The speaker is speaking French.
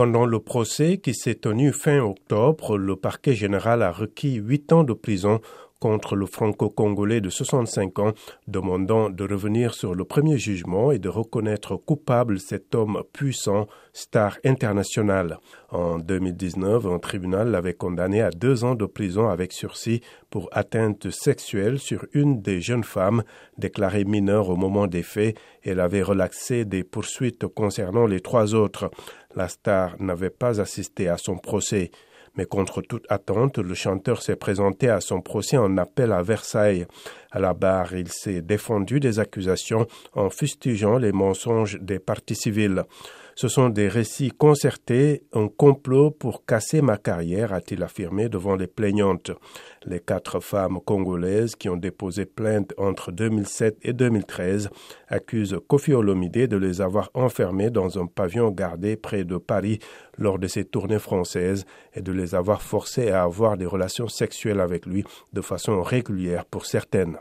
Pendant le procès qui s'est tenu fin octobre, le parquet général a requis huit ans de prison contre le franco-congolais de 65 ans, demandant de revenir sur le premier jugement et de reconnaître coupable cet homme puissant, star international. En 2019, un tribunal l'avait condamné à deux ans de prison avec sursis pour atteinte sexuelle sur une des jeunes femmes déclarées mineures au moment des faits et l'avait relaxé des poursuites concernant les trois autres. La star n'avait pas assisté à son procès. Mais contre toute attente, le chanteur s'est présenté à son procès en appel à Versailles. À la barre, il s'est défendu des accusations en fustigeant les mensonges des partis civils. Ce sont des récits concertés, un complot pour casser ma carrière, a-t-il affirmé devant les plaignantes. Les quatre femmes congolaises qui ont déposé plainte entre 2007 et 2013 accusent Kofi Olomide de les avoir enfermées dans un pavillon gardé près de Paris lors de ses tournées françaises et de les avoir forcées à avoir des relations sexuelles avec lui de façon régulière pour certaines.